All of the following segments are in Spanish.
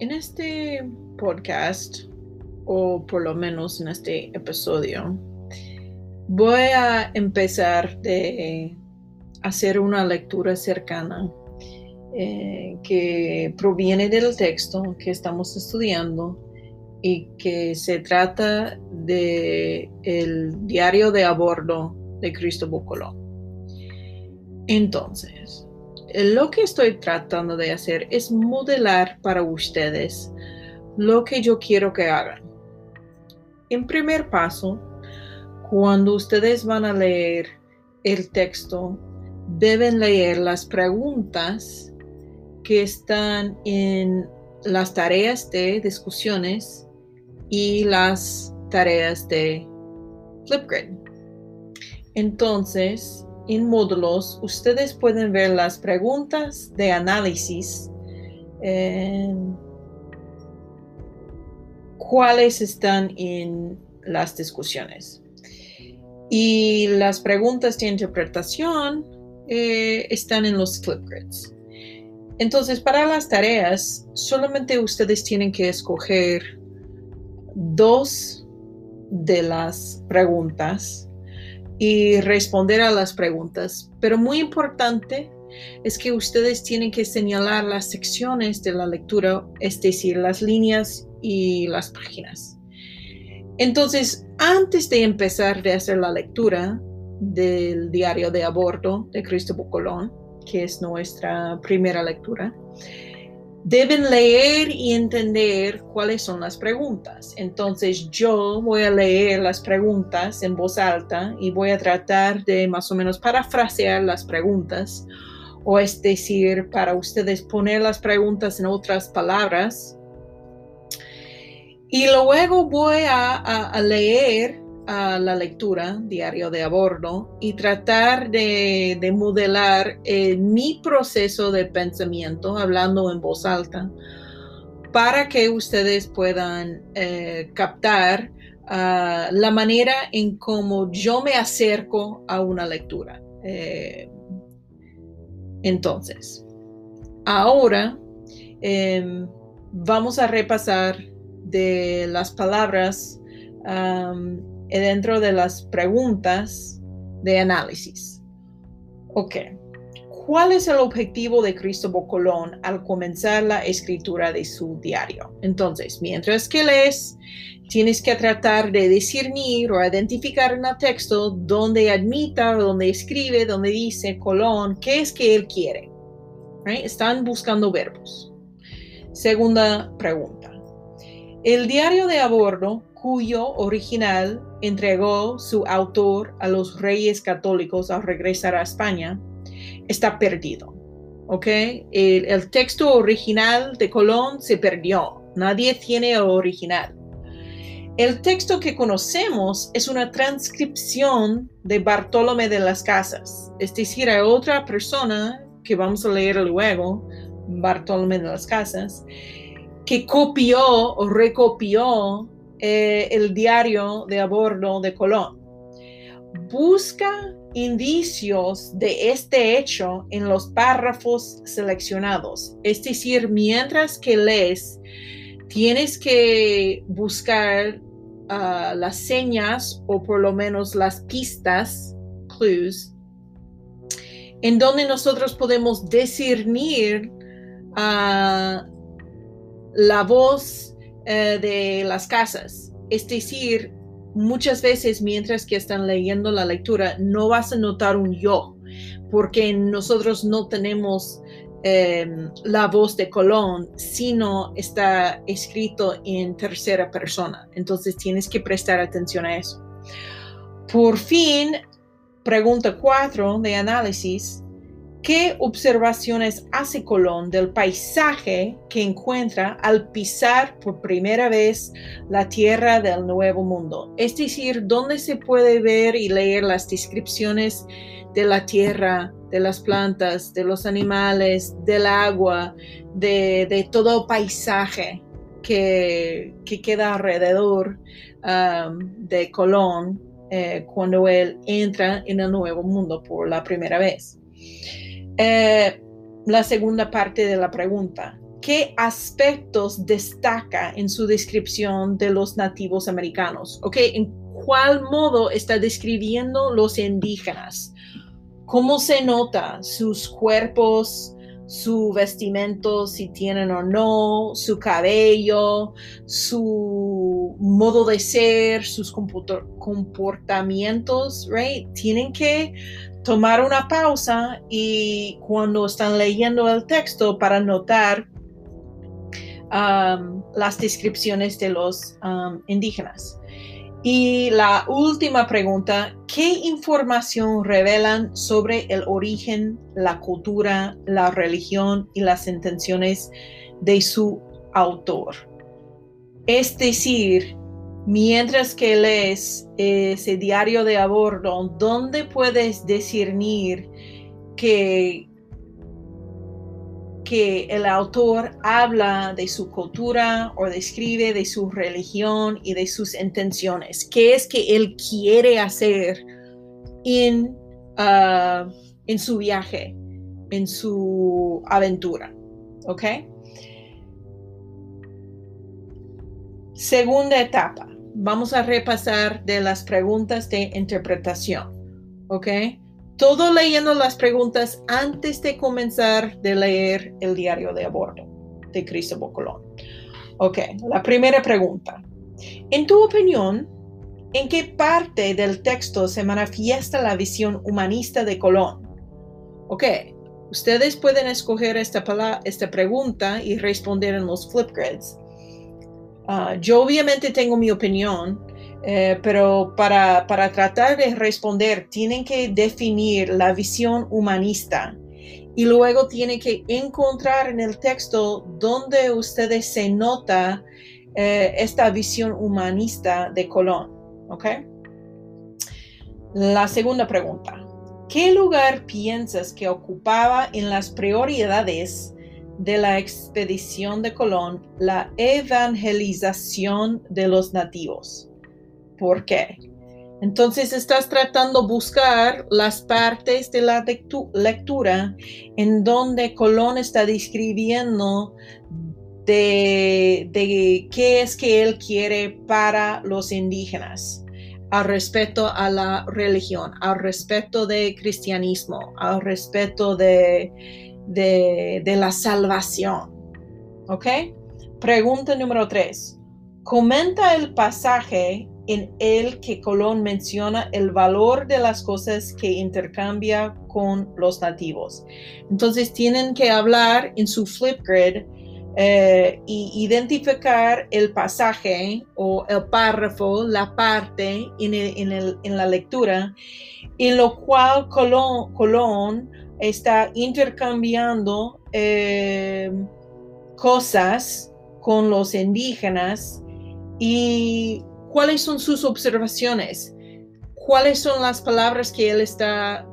En este podcast, o por lo menos en este episodio, voy a empezar de hacer una lectura cercana eh, que proviene del texto que estamos estudiando y que se trata de el diario de a bordo de Cristóbal Colón. Entonces, lo que estoy tratando de hacer es modelar para ustedes lo que yo quiero que hagan. En primer paso, cuando ustedes van a leer el texto, deben leer las preguntas que están en las tareas de discusiones y las tareas de Flipgrid. Entonces, en módulos, ustedes pueden ver las preguntas de análisis, eh, cuáles están en las discusiones. Y las preguntas de interpretación eh, están en los Flipgrids. Entonces, para las tareas, solamente ustedes tienen que escoger dos de las preguntas y responder a las preguntas. Pero muy importante es que ustedes tienen que señalar las secciones de la lectura, es decir, las líneas y las páginas. Entonces, antes de empezar de hacer la lectura del diario de aborto de Cristóbal Colón, que es nuestra primera lectura, deben leer y entender cuáles son las preguntas. Entonces yo voy a leer las preguntas en voz alta y voy a tratar de más o menos parafrasear las preguntas, o es decir, para ustedes poner las preguntas en otras palabras. Y luego voy a, leer la lectura diario de a bordo y tratar de, modelar eh, mi proceso de pensamiento hablando en voz alta para que ustedes puedan eh, captar ah, la manera en cómo yo me acerco a una lectura. Eh, entonces, ahora em, vamos a repasar de las palabras dentro de las preguntas de análisis. Ok. ¿Cuál es el objetivo de Cristóbal Colón al comenzar la escritura de su diario? Entonces, mientras que lees, tienes que tratar de discernir o identificar en el texto donde admita, donde escribe, donde dice Colón, qué es que él quiere. Están buscando verbos. Segunda pregunta. El diario de a cuyo original entregó su autor a los reyes católicos al regresar a España, está perdido. ¿Ok? El, texto original de Colón se perdió. Nadie tiene el original. El texto que conocemos es una transcripción de Bartolomé de las Casas, es decir, hay otra persona que vamos a leer luego, Bartolomé de las Casas, que copió o recopió eh, el diario de a bordo de Colón. Busca indicios de este hecho en los párrafos seleccionados. Es decir, mientras que lees, tienes que buscar ah, las señas o por lo menos las pistas, clues, en donde nosotros podemos discernir uh, la voz eh, de las casas. Es decir, muchas veces mientras que están leyendo la lectura no vas a notar un yo, porque nosotros no tenemos em, la voz de Colón, sino está escrito en tercera persona. Entonces tienes que prestar atención a eso. Por fin, pregunta 4 de análisis. ¿Qué observaciones hace Colón del paisaje que encuentra al pisar por primera vez la tierra del Nuevo Mundo? Es decir, ¿dónde se puede ver y leer las descripciones de la tierra, de las plantas, de los animales, del agua, de, todo paisaje que, queda alrededor um, de Colón eh, cuando él entra en el Nuevo Mundo por la primera vez? Eh, la segunda parte de la pregunta. ¿Qué aspectos destaca en su descripción de los nativos americanos? ¿Ok? ¿En cuál modo está describiendo los indígenas? ¿Cómo se nota sus cuerpos, su vestimento, si tienen o no, su cabello, su modo de ser, sus comportamientos, right? Tienen que tomar una pausa y cuando están leyendo el texto para notar um, las descripciones de los um, indígenas. Y la última pregunta, ¿qué información revelan sobre el origen, la cultura, la religión y las intenciones de su autor? Es decir, mientras que lees ese diario de a bordo, ¿dónde puedes discernir que que el autor habla de su cultura o describe de su religión y de sus intenciones. ¿Qué es que él quiere hacer en, ah, en su viaje, en su aventura? ¿Ok? Segunda etapa. Vamos a repasar de las preguntas de interpretación. ¿Ok? todo leyendo las preguntas antes de comenzar de leer el diario de aborto de Cristóbal Colón. Ok, la primera pregunta. En tu opinión, ¿en qué parte del texto se manifiesta la visión humanista de Colón? Ok, ustedes pueden escoger esta, esta pregunta y responder en los flipgrids. Ah, yo obviamente tengo mi opinión, eh, pero para, para tratar de responder, tienen que definir la visión humanista y luego tienen que encontrar en el texto donde ustedes se nota eh, esta visión humanista de Colón. ¿Ok? La segunda pregunta. ¿Qué lugar piensas que ocupaba en las prioridades de la expedición de Colón la evangelización de los nativos? por qué. Entonces estás tratando de buscar las partes de la lectura en donde Colón está describiendo de, de, qué es que él quiere para los indígenas al respecto a la religión, al respecto de cristianismo, al respecto de, de, la salvación. ¿Ok? Pregunta número tres. Comenta el pasaje en el que Colón menciona el valor de las cosas que intercambia con los nativos. Entonces tienen que hablar en su Flipgrid e identificar el pasaje o el párrafo, la parte en, la lectura, en lo cual Colón, está intercambiando eh, cosas con los indígenas y ¿Cuáles son sus observaciones? ¿Cuáles son las palabras que él está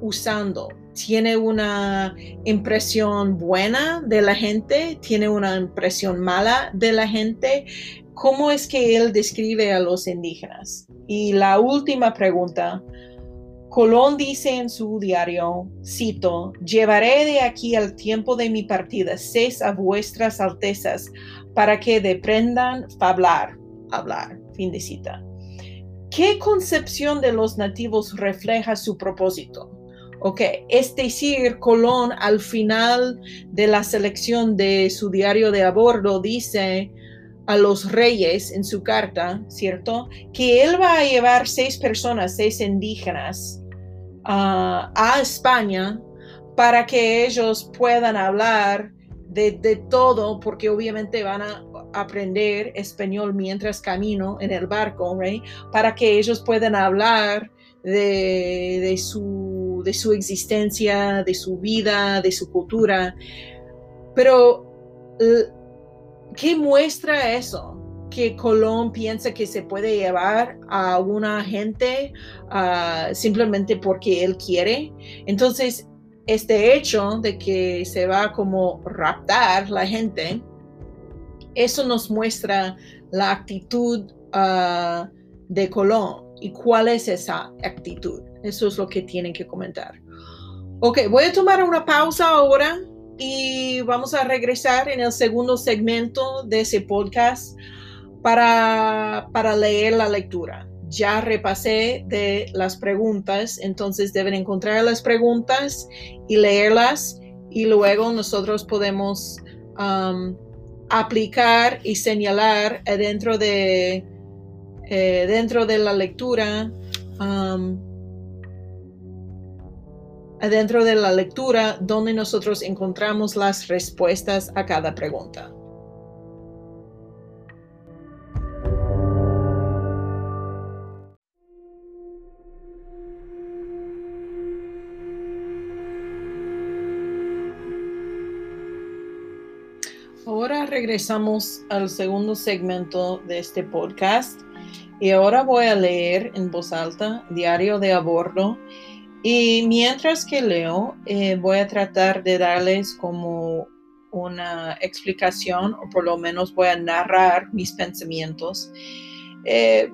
usando? ¿Tiene una impresión buena de la gente? ¿Tiene una impresión mala de la gente? ¿Cómo es que él describe a los indígenas? Y la última pregunta, Colón dice en su diario, cito, llevaré de aquí al tiempo de mi partida seis a vuestras altezas para que deprendan hablar, hablar. Fin de cita. ¿Qué concepción de los nativos refleja su propósito? Ok, es decir, Colón al final de la selección de su diario de a bordo dice a los reyes en su carta, ¿cierto? Que él va a llevar seis personas, seis indígenas a España para que ellos puedan hablar de, de todo, porque obviamente van a aprender español mientras camino en el barco, Para que ellos puedan hablar de, su, de su existencia, de su vida, de su cultura. Pero, ¿qué muestra eso? Que Colón piensa que se puede llevar a una gente ah, simplemente porque él quiere. Entonces, este hecho de que se va como raptar la gente, eso nos muestra la actitud ah, de Colón y cuál es esa actitud. Eso es lo que tienen que comentar. Ok, voy a tomar una pausa ahora y vamos a regresar en el segundo segmento de ese podcast para, para leer la lectura. Ya repasé de las preguntas, entonces deben encontrar las preguntas y leerlas y luego nosotros podemos um, aplicar y señalar dentro de, eh, dentro de la lectura um, adentro de la lectura donde nosotros encontramos las respuestas a cada pregunta. Regresamos al segundo segmento de este podcast y ahora voy a leer en voz alta Diario de Abordo y mientras que leo, eh, voy a tratar de darles como una explicación o por lo menos voy a narrar mis pensamientos. Eh,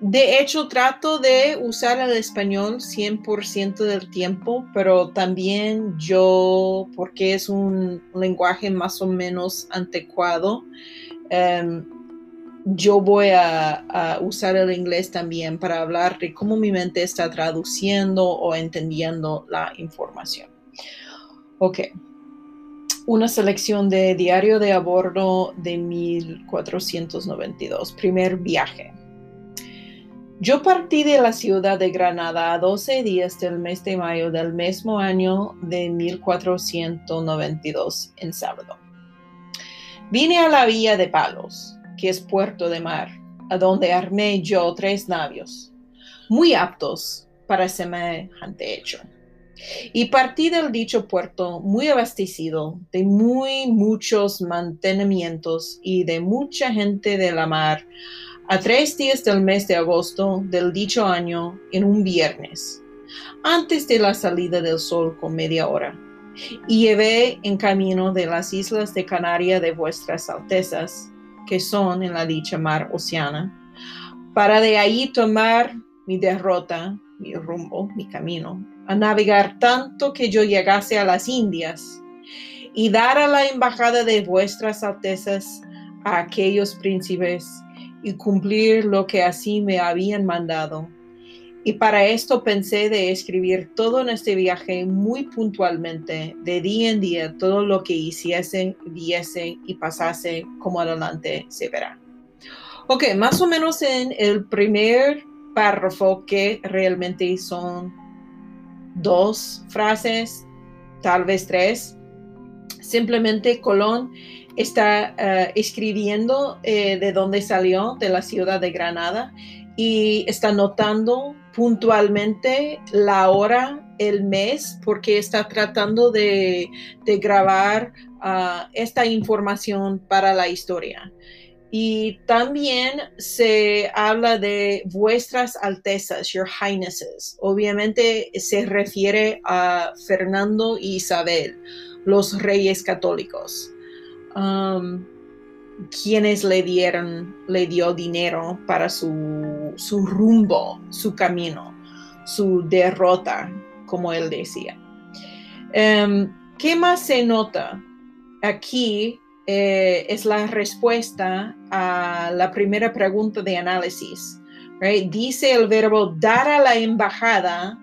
de hecho, trato de usar el español 100% del tiempo, pero también yo, porque es un lenguaje más o menos anticuado, em, yo voy a, usar el inglés también para hablar de cómo mi mente está traduciendo o entendiendo la información. Ok. Una selección de Diario de a bordo de 1492. Primer viaje. Yo partí de la ciudad de Granada a 12 días del mes de mayo del mismo año de 1492 en sábado. Vine a la villa de Palos que es puerto de mar, a donde armé yo tres navios, muy aptos para semejante hecho. Y partí del dicho puerto muy abastecido de muy muchos mantenimientos y de mucha gente de la mar, a tres días del mes de agosto del dicho año en un viernes, antes de la salida del sol con media hora. Y llevé en camino de las islas de Canaria de vuestras altezas, que son en la dicha mar oceana, para de ahí tomar mi derrota, mi rumbo, mi camino, a navegar tanto que yo llegase a las Indias y dar a la embajada de vuestras altezas a aquellos príncipes y cumplir lo que así me habían mandado y para esto pensé de escribir todo en este viaje muy puntualmente, de día en día, todo lo que hiciese, viese y pasase como adelante se verá. Ok, más o menos en el primer párrafo, que realmente son dos frases, tal vez tres, simplemente Colón está eh, escribiendo eh, de dónde salió, de la ciudad de Granada, y está notando puntualmente la hora, el mes, porque está tratando de, grabar ah, esta información para la historia. Y también se habla de vuestras altezas, your highnesses. Obviamente se refiere a Fernando y Isabel, los reyes católicos. Um, quienes le dieron, le dio dinero para su, su rumbo, su camino, su derrota, como él decía. Em, ¿Qué más se nota? Aquí eh, es la respuesta a la primera pregunta de análisis. Dice el verbo dar a la embajada,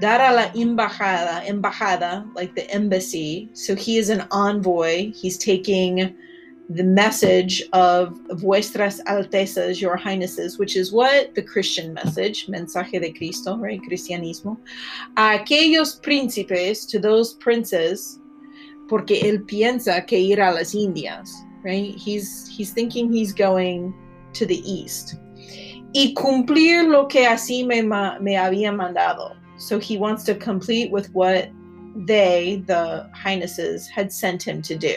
dar a la embajada, embajada, like the embassy. So he is an envoy. He's taking the message of vuestras altezas, your highnesses, which is what the Christian message, mensaje de Cristo, right? Cristianismo. A aquellos príncipes, to those princes, porque él piensa que ir a las Indias, right? He's, he's thinking he's going to the east. Y cumplir lo que así me, me había mandado. So he wants to complete with what they, the highnesses, had sent him to do.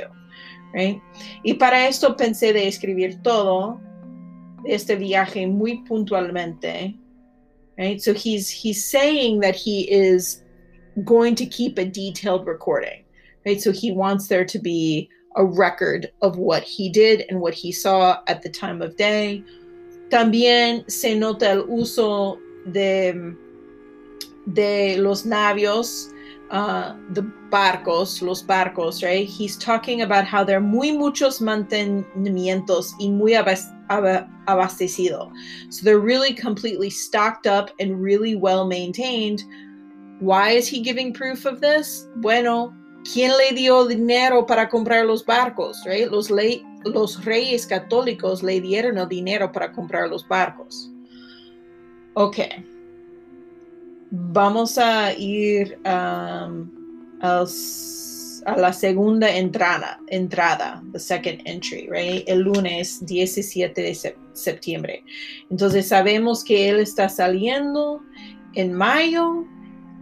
Right? Y para esto pensé de escribir todo este viaje muy puntualmente. Right? So he's he's saying that he is going to keep a detailed recording. Right? So he wants there to be a record of what he did and what he saw at the time of day. También se nota el uso de, de los navios uh, the barcos, los barcos, right? He's talking about how there are muy muchos mantenimientos y muy abastecido. So they're really completely stocked up and really well maintained. Why is he giving proof of this? Bueno, ¿quién le dio dinero para comprar los barcos, right? Los, le los reyes católicos le dieron el dinero para comprar los barcos. Ok. Vamos a ir um, a la segunda entrada, entrada, the second entry, right? El lunes 17 de septiembre. Entonces sabemos que él está saliendo en mayo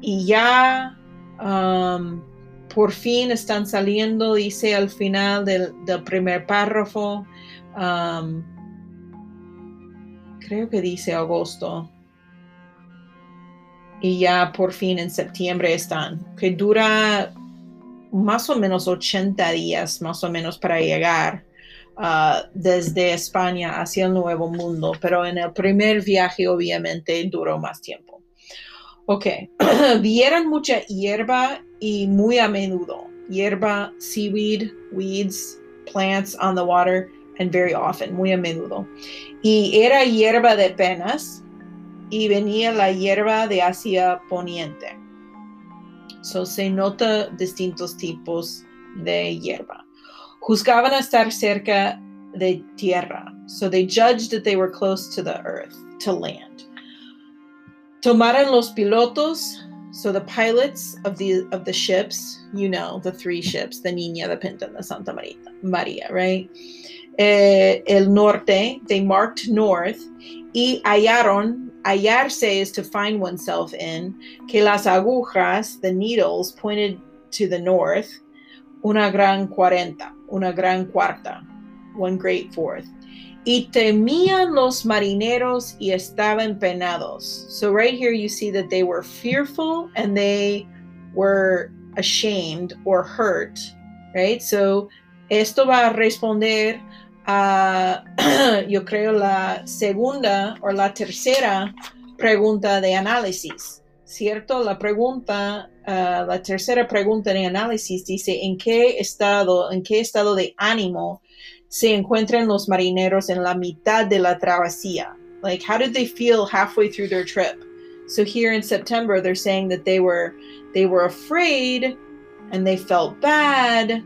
y ya um, por fin están saliendo, dice al final del, primer párrafo. Um, creo que dice agosto y ya por fin en septiembre están, que dura más o menos 80 días más o menos para llegar uh, desde España hacia el Nuevo Mundo, pero en el primer viaje obviamente duró más tiempo. Ok, vieron mucha hierba y muy a menudo, hierba, seaweed, weeds, plants on the water, and very often, muy a menudo. Y era hierba de penas, y venía la hierba de Asia Poniente. So se nota distintos tipos de hierba. Juzgaban estar cerca de tierra. So they judged that they were close to the earth, to land. Tomaron los pilotos, so the pilots of the of the ships, you know, the three ships, the Niña, the Pinta, and the Santa Maria, Maria, right? Eh, el norte, they marked north, y hallaron hallarse is to find oneself in, que las agujas, the needles, pointed to the north, una gran cuarenta, una gran cuarta, one great fourth. Y temían los marineros y estaban penados. So right here you see that they were fearful and they were ashamed or hurt, right? So esto va a responder yo creo, la segunda o la tercera pregunta de análisis, ¿cierto? La pregunta, uh, la tercera pregunta de análisis dice, ¿en qué estado, en qué estado de ánimo se encuentran los marineros en la mitad de la travesía? Like, how did they feel halfway through their trip? So here in September, they're saying that they were, they were afraid and they felt bad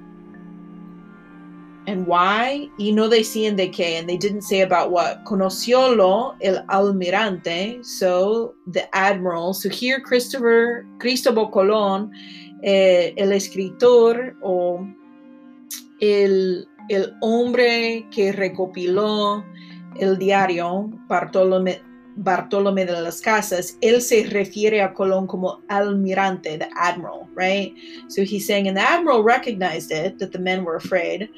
and why, y no decían de qué, and they didn't say about what. Conociólo el almirante, so the admiral. So here Christopher, Cristóbal Colón, eh, el escritor o el, el hombre que recopiló el diario Bartolomé, Bartolomé de las Casas, él se refiere a Colón como almirante, the admiral, right? So he's saying, and the admiral recognized it, that the men were afraid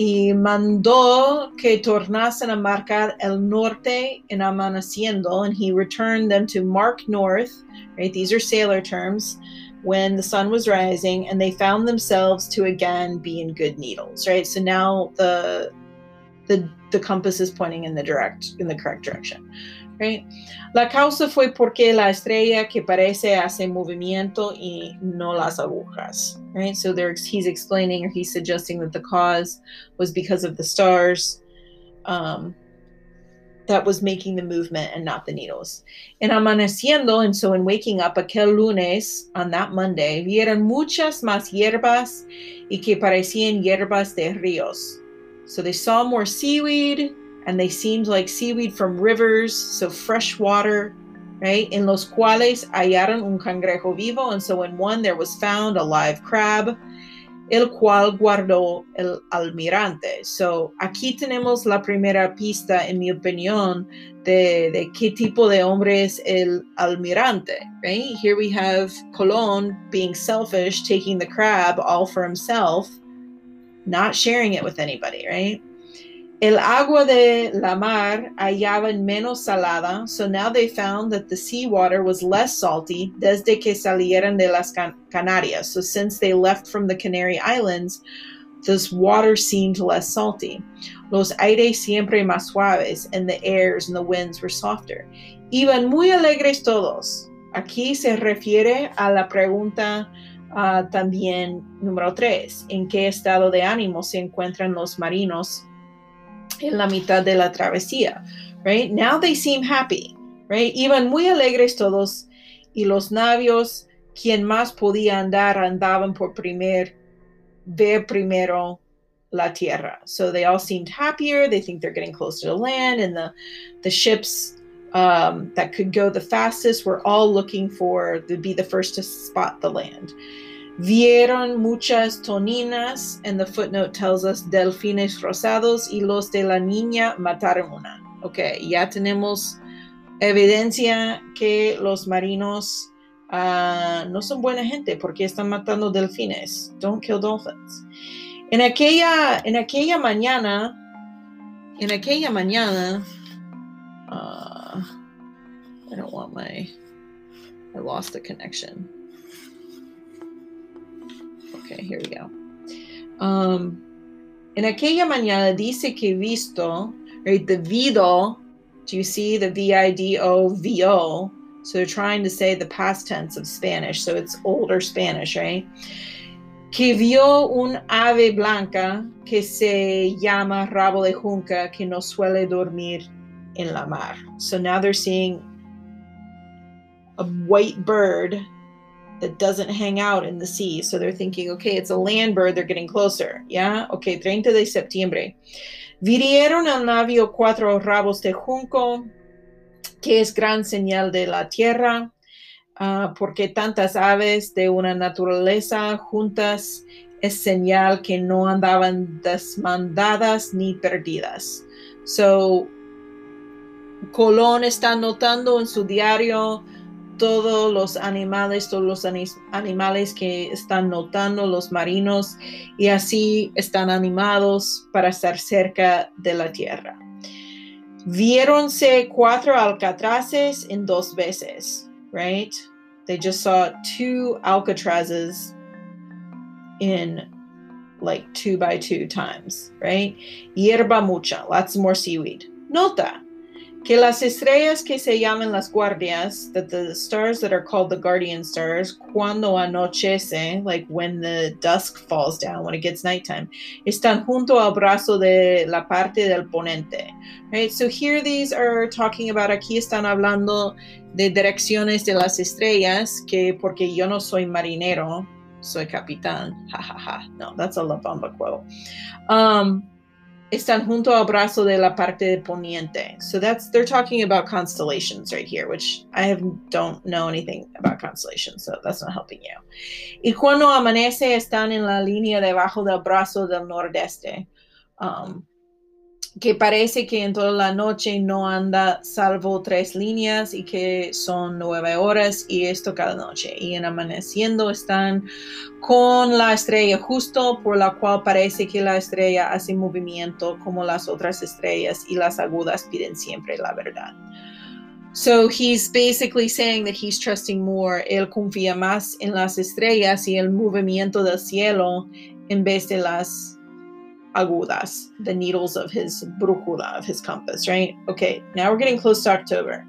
y mandó que tornasen a marcar el norte en amaneciendo, and he returned them to mark north, right? These are sailor terms, when the sun was rising, and they found themselves to again be in good needles, right? So now the the the compass is pointing in the direct in the correct direction. La causa fue porque la estrella que parece hace movimiento y no las agujas. Right? So he's explaining or he's suggesting that the cause was because of the stars um, that was making the movement and not the needles. En amaneciendo, and so in waking up aquel lunes, on that Monday, vieron muchas más hierbas y que parecían hierbas de ríos. So they saw more seaweed and they seemed like seaweed from rivers, so fresh water, right? En los cuales hallaron un cangrejo vivo, and so in one there was found a live crab, el cual guardó el almirante. So aquí tenemos la primera pista, en mi opinión, de, de qué tipo de hombre es el almirante, right? Here we have Colon being selfish, taking the crab all for himself, not sharing it with anybody, right? El agua de la mar hallaban menos salada, so now they found that the seawater was less salty desde que salieron de las Can Canarias. So since they left from the Canary Islands, this water seemed less salty. Los aires siempre más suaves, and the airs and the winds were softer. Iban muy alegres todos. Aquí se refiere a la pregunta Uh, también, número tres, en qué estado de ánimo se encuentran los marinos en la mitad de la travesía. Right? Now they seem happy. Right? Iban muy alegres todos y los navios, quien más podía andar, andaban por primer, ver primero la tierra. So they all seemed happier. They think they're getting closer to land, and the the ships um, that could go the fastest were all looking for to be the first to spot the land. Vieron muchas toninas, and the footnote tells us delfines rosados y los de la niña mataron una. Ok, ya tenemos evidencia que los marinos uh, no son buena gente porque están matando delfines. Don't kill dolphins. En aquella, en aquella mañana, en aquella mañana, uh, I don't want my, I lost the connection. Okay, here we go. Um, en aquella mañana dice que visto, right, the vido, do you see the V-I-D-O, So they're trying to say the past tense of Spanish, so it's older Spanish, right? que vio un ave blanca que se llama rabo de junca que no suele dormir en la mar. So now they're seeing a white bird that doesn't hang out in the sea. So they're thinking, okay, it's a land bird, they're getting closer. Yeah, okay, 30 de septiembre. Virieron al navio cuatro rabos de junco, que es gran señal de la tierra. Ah, porque tantas aves de una naturaleza juntas es señal que no andaban desmandadas ni perdidas. So, Colón está notando en su diario todos los animales, todos los animales que están notando los marinos y así están animados para estar cerca de la tierra. Viéronse cuatro alcatraces en dos veces, right? They just saw two Alcatrazes in like two by two times, right? Hierba mucha, lots more seaweed. Nota que las estrellas que se llaman las guardias, that the stars that are called the guardian stars, cuando anochece, like when the dusk falls down, when it gets nighttime, están junto al brazo de la parte del ponente. Right? So here these are talking about, aquí están hablando de direcciones de las estrellas, que porque yo no soy marinero, soy capitán. Ha ha ha. No, that's a La Bamba quote. Um, están junto al brazo de la parte de poniente. So that's they're talking about constellations right here, which I have, don't know anything about constellations, so that's not helping you. Y cuando amanece están en la línea debajo del brazo del nordeste. Um, que parece que en toda la noche no anda salvo tres líneas y que son nueve horas y esto cada noche. Y en amaneciendo están con la estrella justo por la cual parece que la estrella hace movimiento como las otras estrellas y las agudas piden siempre la verdad. So he's basically saying that he's trusting more. Él confía más en las estrellas y el movimiento del cielo en vez de las agudas, the needles of his brújula, of his compass, right? Okay, now we're getting close to October.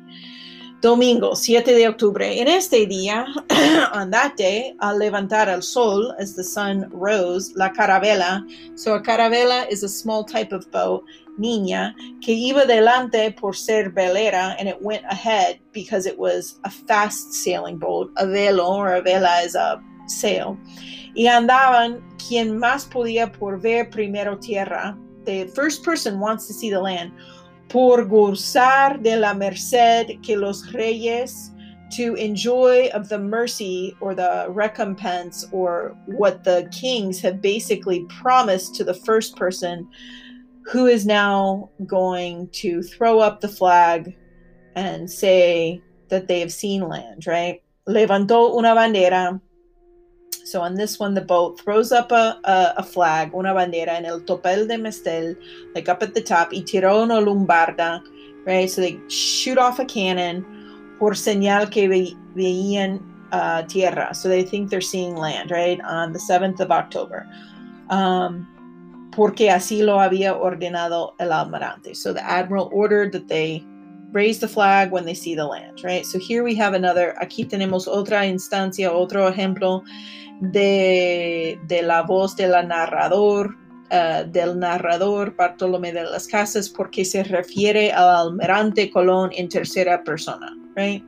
Domingo, 7 de octubre. En este día, on that day, al levantar el sol, as the sun rose, la carabela. So a carabela is a small type of boat, niña, que iba delante por ser velera, and it went ahead because it was a fast sailing boat. A velo or a vela is a sail. y andaban quien más podía por ver primero tierra. The first person wants to see the land. Por gozar de la merced que los reyes to enjoy of the mercy or the recompense or what the kings have basically promised to the first person who is now going to throw up the flag and say that they have seen land, right? Levantó una bandera So on this one, the boat throws up a, a, a flag, una bandera, en el topel de Mestel, like up at the top, y tiró una lumbarda, right? So they shoot off a cannon por señal que ve, veían uh, tierra. So they think they're seeing land, right? On the 7th of October. Um, porque así lo había ordenado el almirante. So the admiral ordered that they raise the flag when they see the land, right? So here we have another, aquí tenemos otra instancia, otro ejemplo de, de la voz del narrador, uh, del narrador Bartolomé de las Casas, porque se refiere al almirante Colón en tercera persona, right?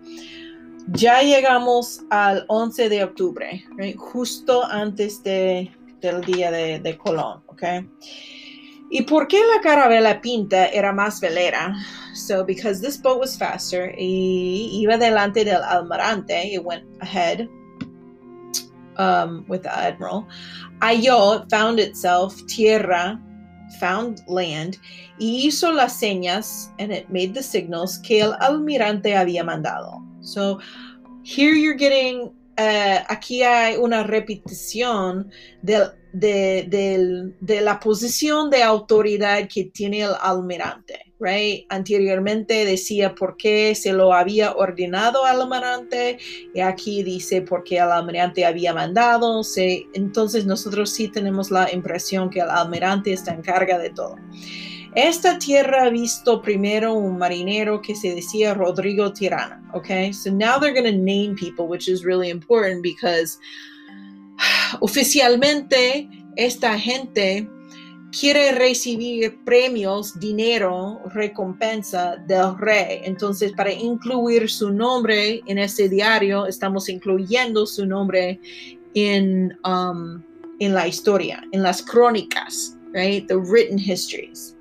Ya llegamos al 11 de octubre, right? justo antes de, del día de, de Colón, ¿ok? ¿Y por qué la carabela pinta era más velera? So, because this boat was faster, y iba delante del almirante, it went ahead um, with the admiral. Halló, found itself, tierra, found land, y hizo las señas, and it made the signals que el almirante había mandado. So, here you're getting, uh, aquí hay una repetición del de, de, la posición de autoridad que tiene el almirante, right? Anteriormente decía por qué se lo había ordenado al almirante y aquí dice por qué el almirante había mandado. entonces nosotros sí tenemos la impresión que el almirante está en carga de todo. Esta tierra ha visto primero un marinero que se decía Rodrigo Tirana, okay? So now they're going to name people, which is really important because oficialmente esta gente quiere recibir premios, dinero, recompensa del rey. Entonces, para incluir su nombre en ese diario, estamos incluyendo su nombre en, um, en la historia, en las crónicas, right? The written histories.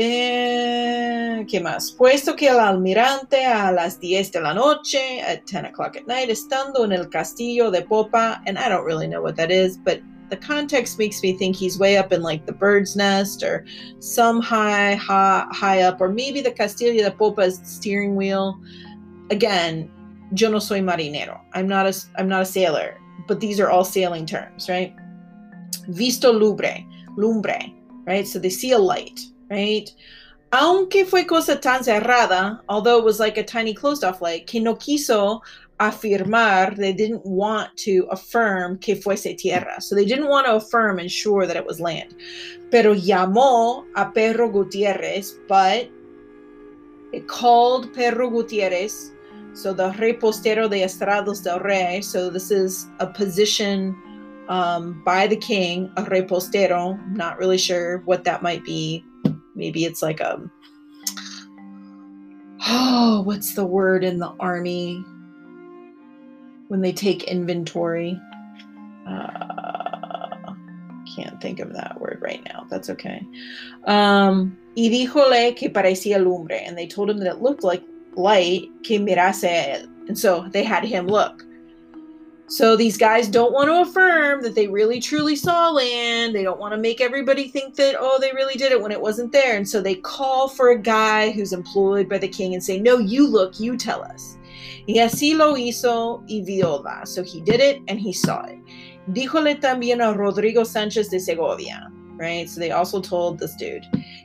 Eh, ¿Qué más? Puesto que el almirante a las 10 de la noche, at 10 o'clock at night, estando en el castillo de Popa, and I don't really know what that is, but the context makes me think he's way up in like the bird's nest or some high, high, high up, or maybe the Castillo de Popa's steering wheel. Again, yo no soy marinero. I'm not a, I'm not a sailor, but these are all sailing terms, right? Visto lumbre, lumbre, right? So they see a light right? Aunque fue cosa tan cerrada, although it was like a tiny closed off light, que no quiso afirmar, they didn't want to affirm que fuese tierra. So they didn't want to affirm and sure that it was land. Pero llamó a Perro Gutierrez, but it called Perro Gutierrez, so the repostero de Estrados del Rey. So this is a position um, by the king, a repostero. not really sure what that might be maybe it's like a oh what's the word in the army? When they take inventory. Uh, can't think of that word right now. That's okay. Um y díjole que parecía lumbre and they told him that it looked like light que mirase. And so they had him look so these guys don't want to affirm that they really truly saw land. They don't want to make everybody think that, oh, they really did it when it wasn't there. And so they call for a guy who's employed by the king and say, no, you look, you tell us. Y así lo hizo y viola. So he did it and he saw it. Díjole también a Rodrigo Sánchez de Segovia, right? So they also told this dude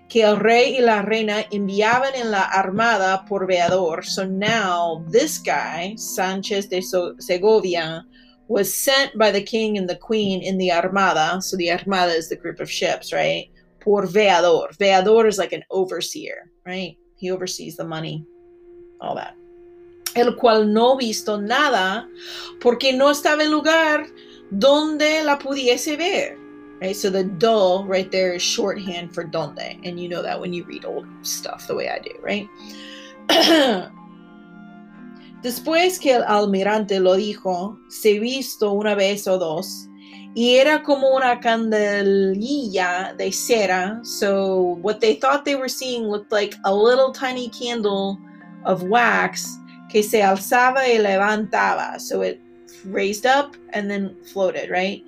que el rey y la reina enviaban en la armada por veador. So now this guy, Sánchez de Segovia, was sent by the king and the queen in the armada. So the armada is the group of ships, right? Por veador. Veador is like an overseer, right? He oversees the money, all that. El cual no visto nada porque no estaba en lugar donde la pudiese ver. Right? So the do right there is shorthand for donde. And you know that when you read old stuff the way I do, right? Después que el almirante lo dijo, se visto una vez o dos, y era como una candelilla de cera. So what they thought they were seeing looked like a little tiny candle of wax que se alzaba y levantaba. So it raised up and then floated, right?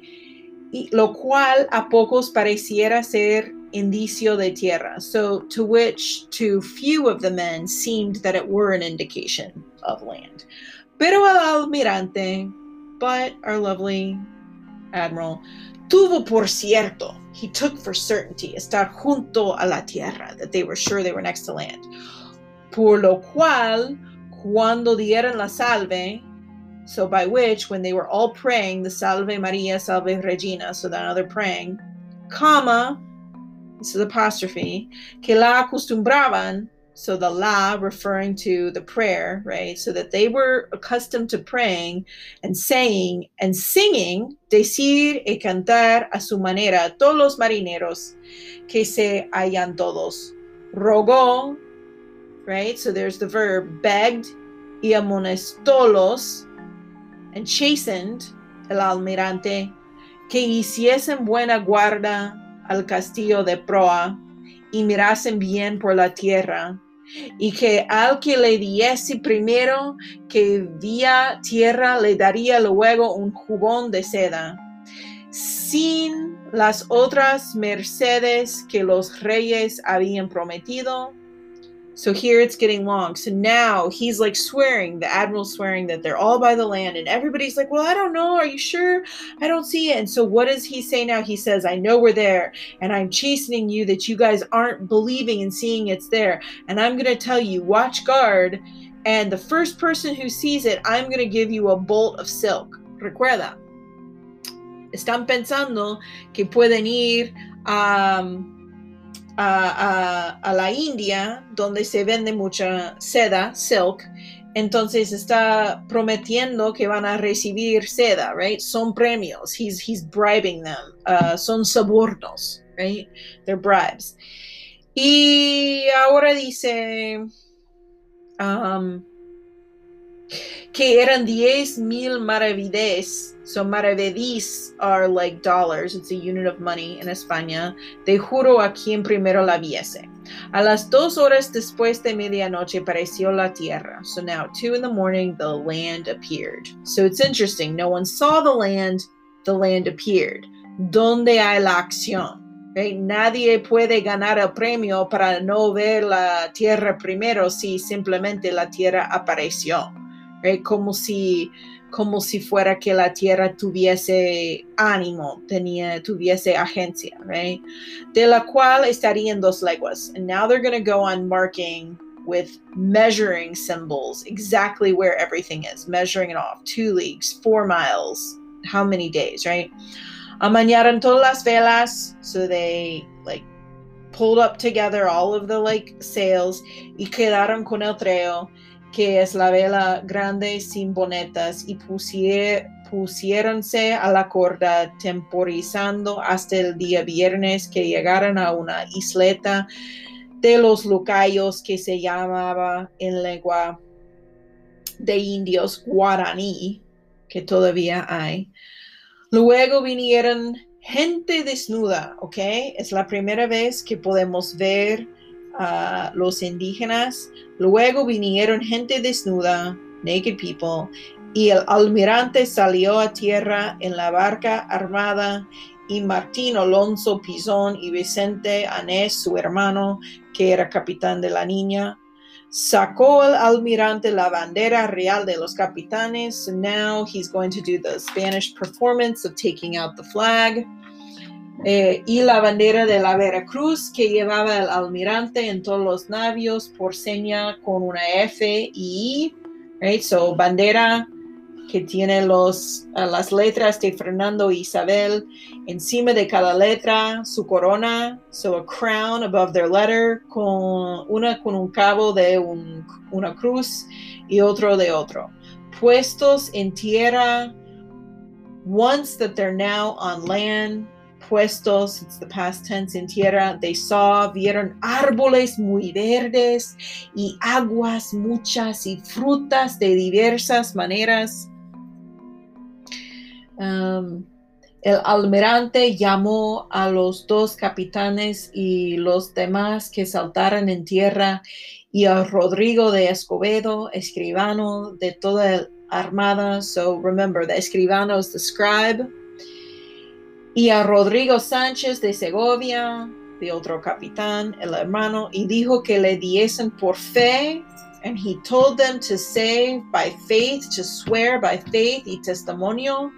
Y lo cual a pocos pareciera ser indicio de tierra. So to which to few of the men seemed that it were an indication of land. Pero el almirante, but our lovely admiral, tuvo por cierto, he took for certainty, estar junto a la tierra, that they were sure they were next to land. Por lo cual, cuando dieron la salve, so by which, when they were all praying, the Salve Maria, Salve Regina, so now they're praying, comma, this is apostrophe, que la acostumbraban So the la referring to the prayer, right? So that they were accustomed to praying and saying and singing, decir y cantar a su manera, todos los marineros que se hallan todos. Rogó, right? So there's the verb begged y amonestólos and chastened el almirante que hiciesen buena guarda al castillo de proa y mirasen bien por la tierra y que al que le diese primero que vía tierra le daría luego un jubón de seda, sin las otras mercedes que los reyes habían prometido, So here it's getting long. So now he's like swearing, the admiral's swearing that they're all by the land, and everybody's like, Well, I don't know. Are you sure? I don't see it. And so what does he say now? He says, I know we're there, and I'm chastening you that you guys aren't believing and seeing it's there. And I'm going to tell you, watch guard. And the first person who sees it, I'm going to give you a bolt of silk. Recuerda. Están pensando que pueden ir. Um, a, la India, donde se vende mucha seda, silk, entonces está prometiendo que van a recibir seda, right? Son premios. He's, he's bribing them. Uh, son sobornos, right? They're bribes. Y ahora dice um, que eran diez mil maravides So maravedís are like dollars. It's a unit of money in España. Te juro a quien primero la viese. A las dos horas después de medianoche pareció la tierra. So now, two in the morning, the land appeared. So it's interesting. No one saw the land. The land appeared. ¿Dónde hay la acción? Right? Nadie puede ganar el premio para no ver la tierra primero si simplemente la tierra apareció. Right? Como si como si fuera que la tierra tuviese ánimo, tenía, tuviese agencia, right? De la cual estarían dos leguas. And now they're going to go on marking with measuring symbols exactly where everything is, measuring it off. Two leagues, four miles, how many days, right? Amañaron todas las velas, so they like pulled up together all of the like sails y quedaron con el treo que es la vela grande sin bonetas, y pusier, pusiéronse a la corda, temporizando hasta el día viernes que llegaron a una isleta de los lucayos que se llamaba en lengua de indios guaraní, que todavía hay. Luego vinieron gente desnuda, ¿ok? Es la primera vez que podemos ver a los indígenas. Luego vinieron gente desnuda, naked people, y el almirante salió a tierra en la barca armada y Martín Alonso Pizón y Vicente Anés, su hermano, que era capitán de la niña, sacó el almirante la bandera real de los capitanes. So now he's going to do the Spanish performance of taking out the flag. Eh, y la bandera de la Veracruz que llevaba el almirante en todos los navios por seña con una F y right? so bandera que tiene los, uh, las letras de Fernando e Isabel encima de cada letra su corona so a crown above their letter con una con un cabo de un, una cruz y otro de otro puestos en tierra once that they're now on land puestos, it's the past tense, en tierra, they saw, vieron árboles muy verdes y aguas muchas y frutas de diversas maneras. Um, el almirante llamó a los dos capitanes y los demás que saltaran en tierra y a Rodrigo de Escobedo, escribano de toda la armada. So remember, the escribano is the scribe. Y a Rodrigo Sánchez de Segovia, de otro capitán, el hermano, y dijo que le diesen por fe. And he told them to say by faith, to swear by faith y testimonio,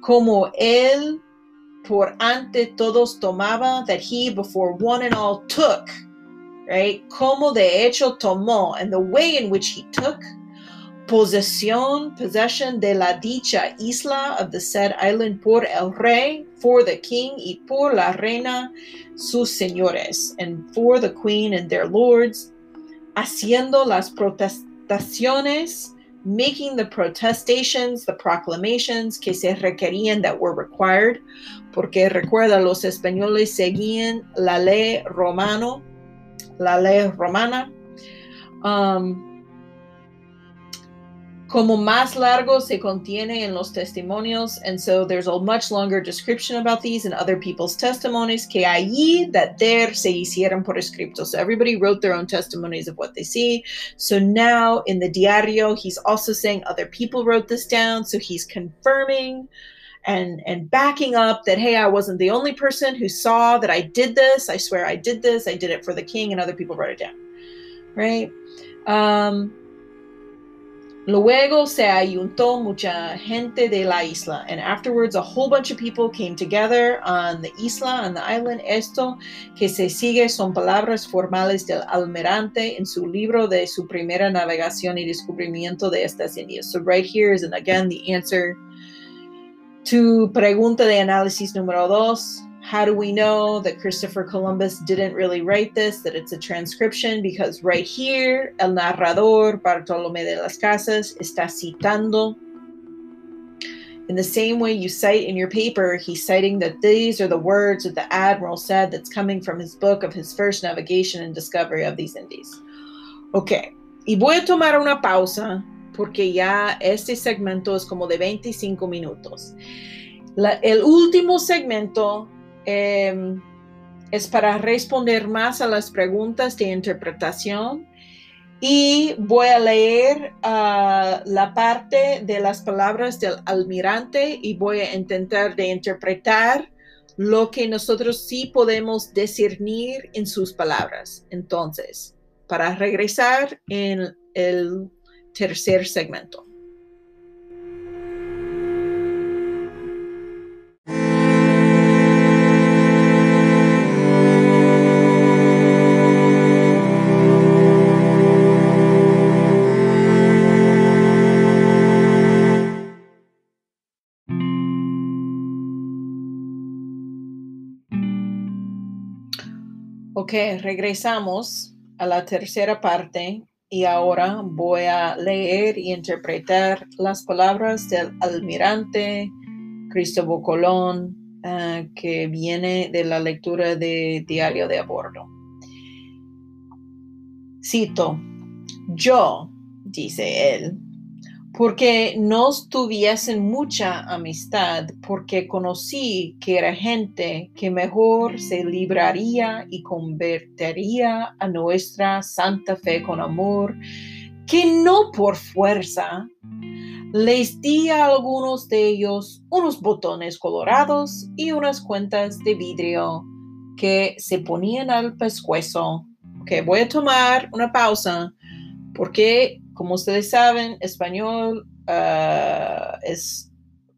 como él por ante todos tomaba, that he before one and all took, right? Como de hecho tomó, and the way in which he took posesión, possession de la dicha isla of the said island por el rey, for the king y por la reina, sus señores, and for the queen and their lords, haciendo las protestaciones, making the protestations, the proclamations que se requerían that were required, porque recuerda, los españoles seguían la ley romano, la ley romana. Um, como más largo se contiene en los testimonios, and so there's a much longer description about these in other people's testimonies que allí that there se hicieron por escrito. So everybody wrote their own testimonies of what they see. So now in the diario, he's also saying other people wrote this down. So he's confirming and and backing up that hey, I wasn't the only person who saw that I did this. I swear I did this. I did it for the king, and other people wrote it down. Right. Um, Luego se ayuntó mucha gente de la isla, and afterwards a whole bunch of people came together on the isla, on the island. Esto que se sigue son palabras formales del almirante en su libro de su primera navegación y descubrimiento de estas Indias. So right here is, again, the answer to pregunta de análisis número dos. How do we know that Christopher Columbus didn't really write this, that it's a transcription? Because right here, el narrador Bartolomé de las Casas está citando. In the same way you cite in your paper, he's citing that these are the words that the admiral said that's coming from his book of his first navigation and discovery of these Indies. Ok, y voy a tomar una pausa porque ya este segmento es como de 25 minutos. La, el último segmento eh, es para responder más a las preguntas de interpretación y voy a leer uh, la parte de las palabras del almirante y voy a intentar de interpretar lo que nosotros sí podemos discernir en sus palabras. Entonces, para regresar en el tercer segmento. Ok, regresamos a la tercera parte y ahora voy a leer y interpretar las palabras del almirante Cristóbal Colón uh, que viene de la lectura de Diario de a bordo. Cito, yo, dice él, porque nos tuviesen mucha amistad, porque conocí que era gente que mejor se libraría y convertiría a nuestra santa fe con amor, que no por fuerza. Les di a algunos de ellos unos botones colorados y unas cuentas de vidrio que se ponían al pescuezo. Ok, voy a tomar una pausa porque como ustedes saben, español uh, es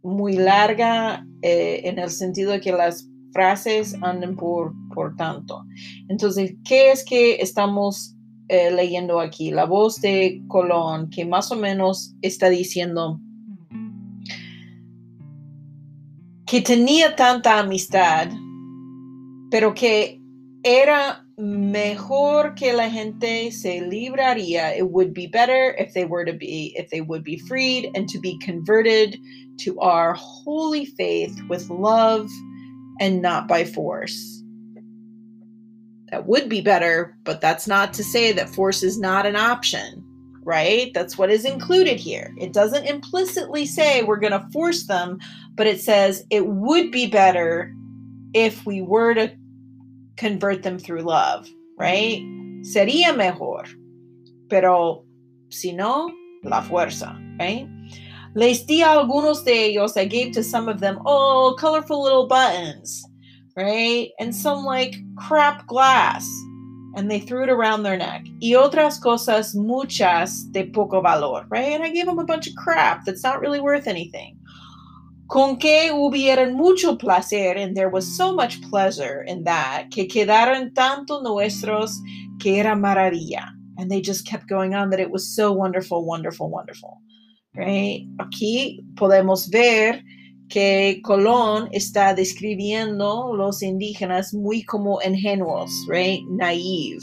muy larga eh, en el sentido de que las frases andan por, por tanto. Entonces, ¿qué es que estamos eh, leyendo aquí? La voz de Colón, que más o menos está diciendo que tenía tanta amistad, pero que era mejor que la gente se libraría. It would be better if they were to be, if they would be freed and to be converted to our holy faith with love and not by force. That would be better, but that's not to say that force is not an option, right? That's what is included here. It doesn't implicitly say we're going to force them, but it says it would be better if we were to convert them through love, right? Sería mejor. Pero si no, la fuerza, right? Les di algunos de ellos, I gave to some of them, oh, colorful little buttons, right? And some like crap glass. And they threw it around their neck. Y otras cosas muchas de poco valor, right? And I gave them a bunch of crap that's not really worth anything con que hubieran mucho placer, and there was so much pleasure in that, que quedaron tanto nuestros que era maravilla. And they just kept going on that it was so wonderful, wonderful, wonderful. Right? Aquí podemos ver que Colón está describiendo los indígenas muy como ingenuos, right? Naive,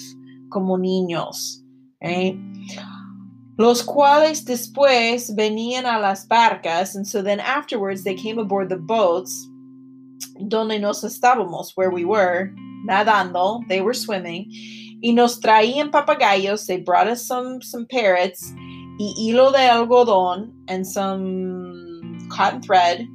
como niños. Los cuales después venían a las barcas, and so then afterwards they came aboard the boats donde nos estábamos, where we were, nadando, they were swimming, y nos traían papagayos, they brought us some, some parrots, y hilo de algodón, and some cotton thread,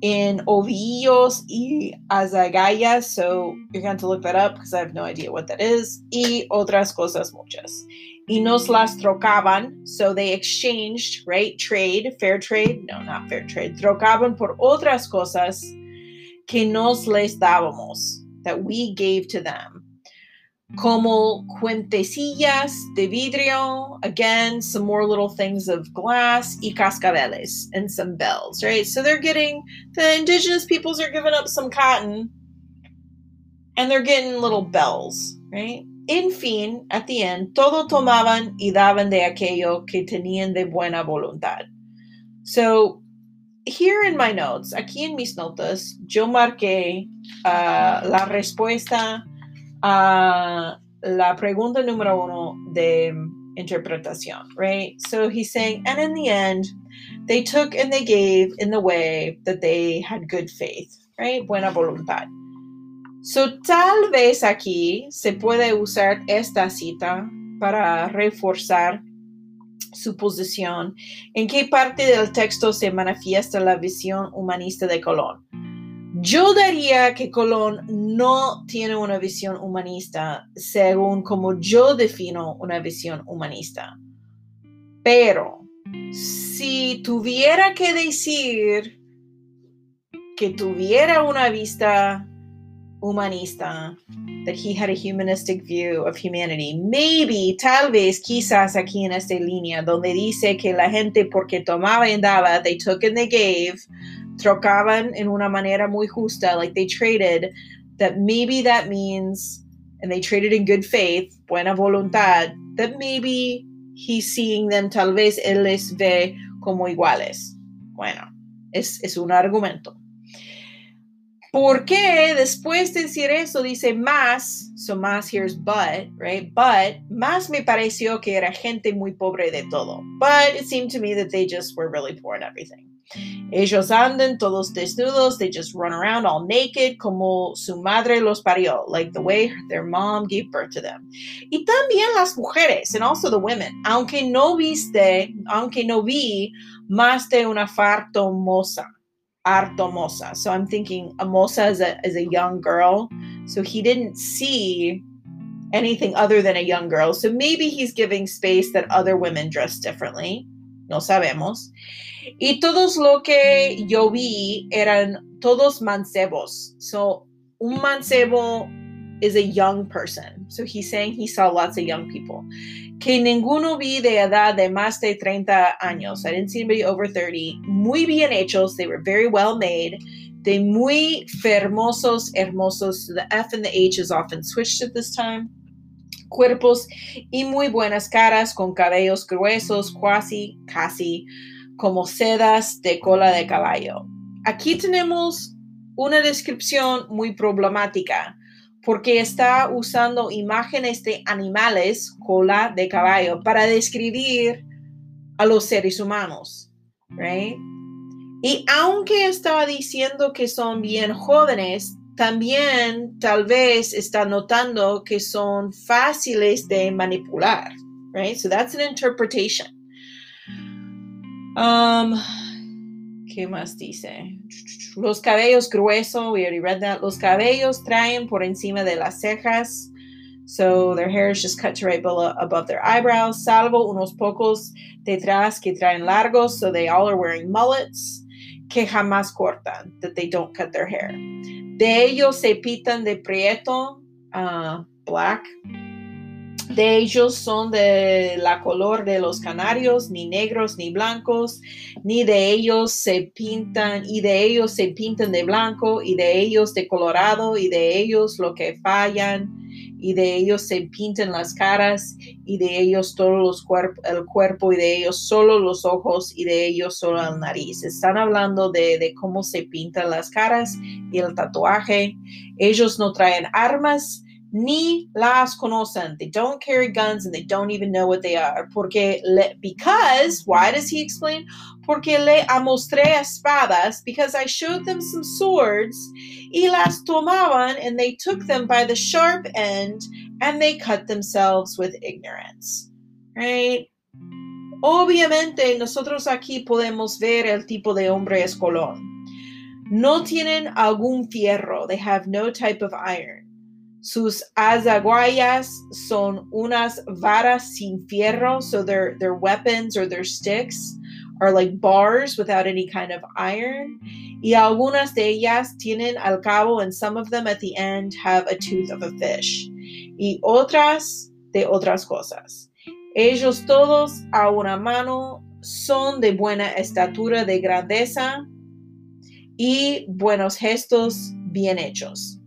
in ovillos y azagallas. So you're going to look that up because I have no idea what that is. Y otras cosas muchas. Y nos las trocaban. So they exchanged, right? Trade, fair trade. No, not fair trade. Trocaban por otras cosas que nos les dábamos, that we gave to them. Mm-hmm. Como cuentecillas de vidrio, again, some more little things of glass, y cascabeles, and some bells, right? So they're getting, the indigenous peoples are giving up some cotton, and they're getting little bells, right? En fin, at the end, todo tomaban y daban de aquello que tenían de buena voluntad. So here in my notes, aquí en mis notas, yo marqué uh, la respuesta a la pregunta número uno de interpretación, right? So he's saying, and in the end, they took and they gave in the way that they had good faith, right? Buena voluntad. So tal vez aquí se puede usar esta cita para reforzar su posición, en qué parte del texto se manifiesta la visión humanista de Colón. Yo diría que Colón no tiene una visión humanista según como yo defino una visión humanista. Pero si tuviera que decir que tuviera una vista humanista, that he had a humanistic view of humanity. Maybe, tal vez, quizás aquí en esta línea, donde dice que la gente porque tomaba y daba, they took and they gave, trocaban en una manera muy justa, like they traded, that maybe that means, and they traded in good faith, buena voluntad, that maybe he's seeing them, tal vez él les ve como iguales. Bueno, es, es un argumento. ¿Por qué después de decir eso dice más? So más here's but, right? But más me pareció que era gente muy pobre de todo. But it seemed to me that they just were really poor in everything. Ellos andan todos desnudos, they just run around all naked como su madre los parió, like the way their mom gave birth to them. Y también las mujeres, and also the women, aunque no viste, aunque no vi más de una farto moza. So I'm thinking a moza is a, is a young girl. So he didn't see anything other than a young girl. So maybe he's giving space that other women dress differently. No sabemos. Y todos lo que yo vi eran todos mancebos. So un mancebo is a young person. So he's saying he saw lots of young people. Que ninguno vi de edad de más de 30 años. I didn't see anybody over 30. Muy bien hechos. They were very well made. De muy fermosos, hermosos. The F and the H is often switched at this time. Cuerpos y muy buenas caras con cabellos gruesos, casi, casi como sedas de cola de caballo. Aquí tenemos una descripción muy problemática porque está usando imágenes de animales, cola de caballo, para describir a los seres humanos, right? Y aunque estaba diciendo que son bien jóvenes, también tal vez está notando que son fáciles de manipular, right? So that's an interpretation. Um, ¿Qué más dice? Los cabellos gruesos, we already read that. Los cabellos traen por encima de las cejas. So their hair is just cut to right below, above their eyebrows, salvo unos pocos detrás que traen largos, so they all are wearing mullets que jamás cortan, that they don't cut their hair. De ellos se pitan de prieto, uh, black, de ellos son de la color de los canarios, ni negros ni blancos, ni de ellos se pintan, y de ellos se pintan de blanco, y de ellos de colorado, y de ellos lo que fallan, y de ellos se pintan las caras, y de ellos todo el cuerpo, y de ellos solo los ojos, y de ellos solo la nariz. Están hablando de, de cómo se pintan las caras y el tatuaje. Ellos no traen armas ni las conocen. They don't carry guns and they don't even know what they are. Porque le, because, why does he explain? Porque le mostré espadas, because I showed them some swords, y las tomaban, and they took them by the sharp end, and they cut themselves with ignorance. Right? Obviamente, nosotros aquí podemos ver el tipo de hombre es Colón. No tienen algún fierro. They have no type of iron. Sus azaguayas son unas varas sin fierro, so their their weapons or their sticks are like bars without any kind of iron. Y algunas de ellas tienen al cabo, and some of them at the end have a tooth of a fish. Y otras de otras cosas. Ellos todos a una mano son de buena estatura de grandeza y buenos gestos bien hechos.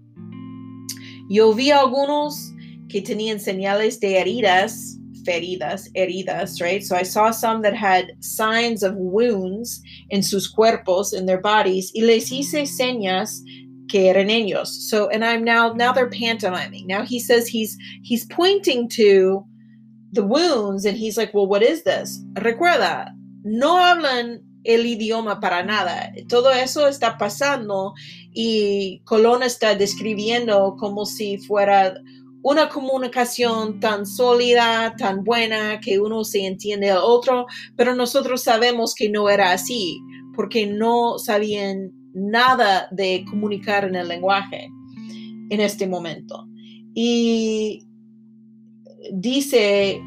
Yo vi algunos que tenían señales de heridas, feridas, heridas, right? So I saw some that had signs of wounds in sus cuerpos, in their bodies, y les hice señas que eran ellos. So, and I'm now, now they're pantomiming. Now he says he's, he's pointing to the wounds and he's like, well, what is this? Recuerda, no hablan el idioma para nada. Todo eso está pasando y Colón está describiendo como si fuera una comunicación tan sólida, tan buena, que uno se entiende al otro, pero nosotros sabemos que no era así, porque no sabían nada de comunicar en el lenguaje en este momento. Y dice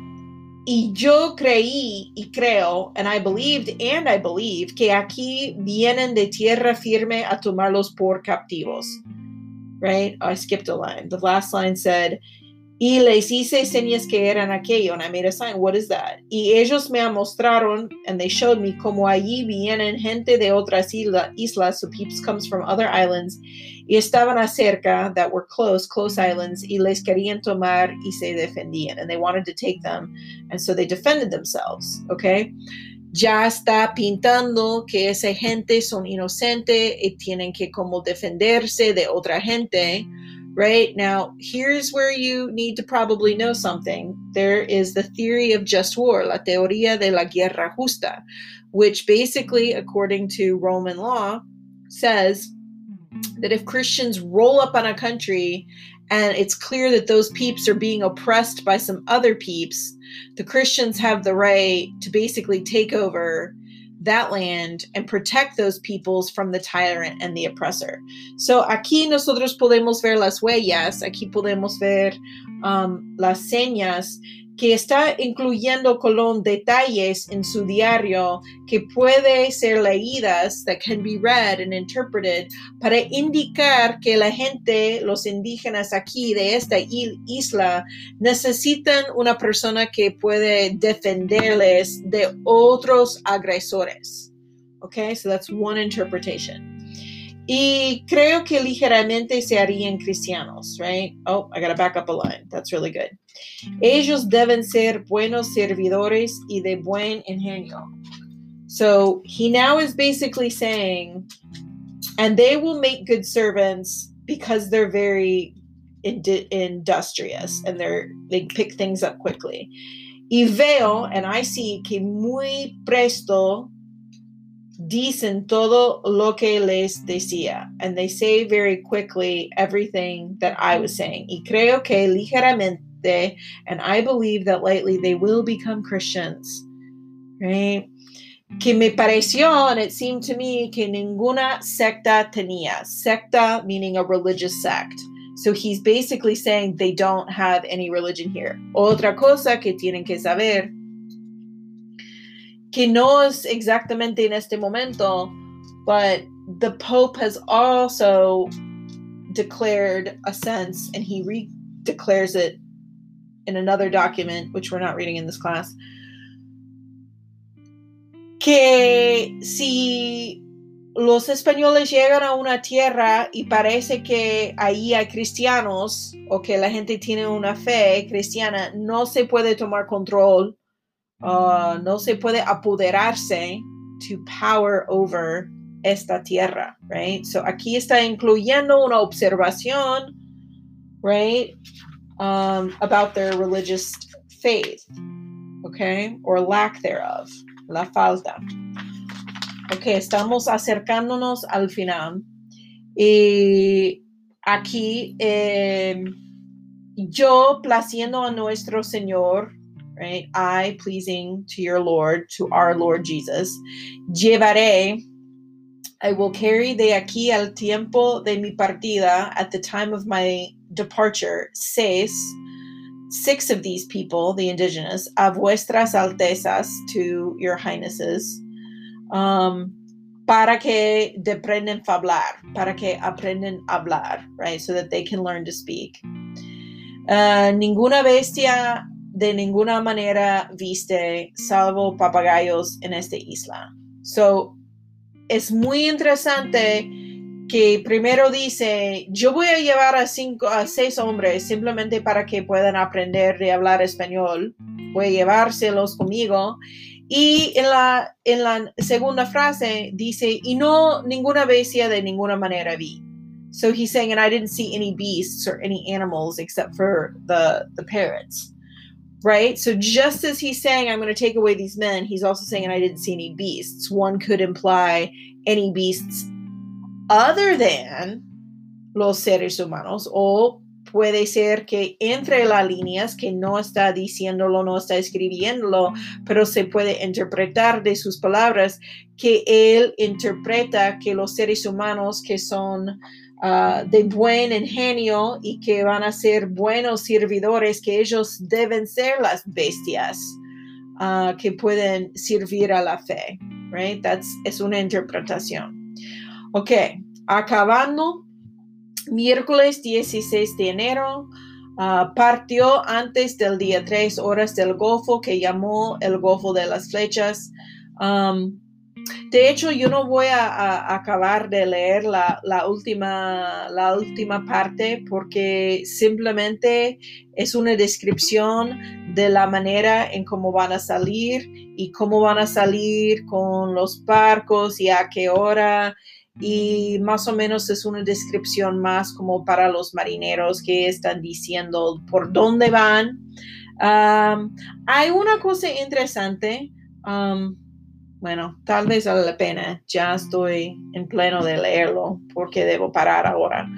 y yo creí y creo, and I believed and I believe, que aquí vienen de tierra firme a tomarlos por captivos. Right? I skipped a line. The last line said, y les hice señas que eran aquello, and I made a sign. What is that? Y ellos me mostraron, and they showed me, como allí vienen gente de otras isla, islas, so peeps comes from other islands, y estaban acerca, that were close, close islands, y les querían tomar y se defendían, and they wanted to take them, and so they defended themselves, okay? Ya está pintando que esa gente son inocente y tienen que como defenderse de otra gente, right? Now, here's where you need to probably know something. There is the theory of just war, la teoría de la guerra justa, which basically, according to Roman law, says that if Christians roll up on a country and it's clear that those peeps are being oppressed by some other peeps, the Christians have the right to basically take over that land and protect those peoples from the tyrant and the oppressor. So aquí nosotros podemos ver las huellas, aquí podemos ver um, las señas que está incluyendo Colón detalles en su diario que puede ser leídas, that can be read and interpreted, para indicar que la gente, los indígenas aquí de esta isla, necesitan una persona que puede defenderles de otros agresores. Okay, so that's one interpretation. Y creo que ligeramente se harían cristianos, right? Oh, I gotta back up a line. That's really good. Ellos deben ser buenos servidores y de buen ingenio. So he now is basically saying, and they will make good servants because they're very industrious and they're they pick things up quickly. Y veo, and I see que muy presto dicen todo lo que les decía. And they say very quickly everything that I was saying. Y creo que ligeramente, and I believe that lately they will become Christians. Right? Que me pareció, and it seemed to me, que ninguna secta tenía. Secta meaning a religious sect. So he's basically saying they don't have any religion here. Otra cosa que tienen que saber que no es exactamente en este momento, but the Pope has also declared a sense, and he re declares it in another document, which we're not reading in this class, que si los españoles llegan a una tierra y parece que ahí hay cristianos o que la gente tiene una fe cristiana, no se puede tomar control uh, no se puede apoderarse to power over esta tierra, right? So aquí está incluyendo una observación right? Um, about their religious faith, okay, or lack thereof, la falta. Ok, estamos acercándonos al final. Y aquí, eh, yo placiendo a nuestro Señor, right? I pleasing to your Lord, to our Lord Jesus, llevaré, I will carry de aquí al tiempo de mi partida, at the time of my departure, seis, six of these people, the indigenous, a vuestras altezas, to your highnesses, um, para que deprenden hablar, para que aprenden hablar, right? So that they can learn to speak. Uh, ninguna bestia de ninguna manera viste salvo papagayos en esta isla. So, es muy interesante que primero dice, yo voy a llevar a cinco, a seis hombres simplemente para que puedan aprender de hablar español. Voy a llevárselos conmigo. Y en la, en la segunda frase dice, y no ninguna bestia de ninguna manera vi. So he's saying, and I didn't see any beasts or any animals except for the, the parrots. Right? So just as he's saying, I'm going to take away these men, he's also saying, and I didn't see any beasts. One could imply any beasts other than los seres humanos o puede ser que entre las líneas, que no está diciéndolo, no está escribiéndolo, pero se puede interpretar de sus palabras que él interpreta que los seres humanos que son uh, de buen ingenio y que van a ser buenos servidores, que ellos deben ser las bestias uh, que pueden servir a la fe. Right? That's, es una interpretación. Ok, acabando miércoles 16 de enero, uh, partió antes del día 3 horas del Golfo que llamó el Golfo de las Flechas. Um, de hecho, yo no voy a, a acabar de leer la, la, última, la última parte porque simplemente es una descripción de la manera en cómo van a salir y cómo van a salir con los barcos y a qué hora y más o menos es una descripción más como para los marineros que están diciendo por dónde van. hay una cosa interesante, bueno, tal vez vale la pena, ya estoy en pleno de leerlo porque debo parar ahora.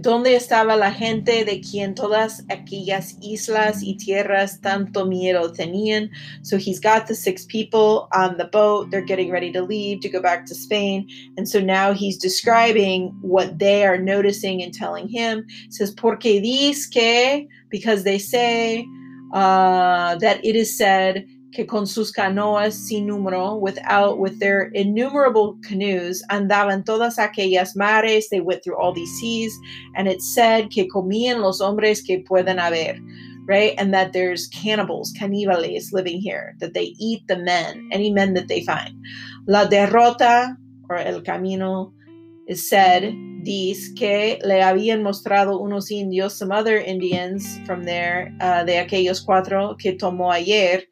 ¿Dónde estaba la gente de quien todas aquellas islas y tierras tanto miedo tenían? So he's got the six people on the boat. They're getting ready to leave to go back to Spain. And so now he's describing what they are noticing and telling him. says, Porque dice que, because they say uh, that it is said, que con sus canoas sin número, without with their innumerable canoes, andaban todas aquellas mares, they went through all these seas, and it said que comían los hombres que pueden haber, right? And that there's cannibals, caníbales living here, that they eat the men, any men that they find. La derrota, or el camino, is said, dice que le habían mostrado unos indios, some other Indians from there, uh, de aquellos cuatro que tomó ayer,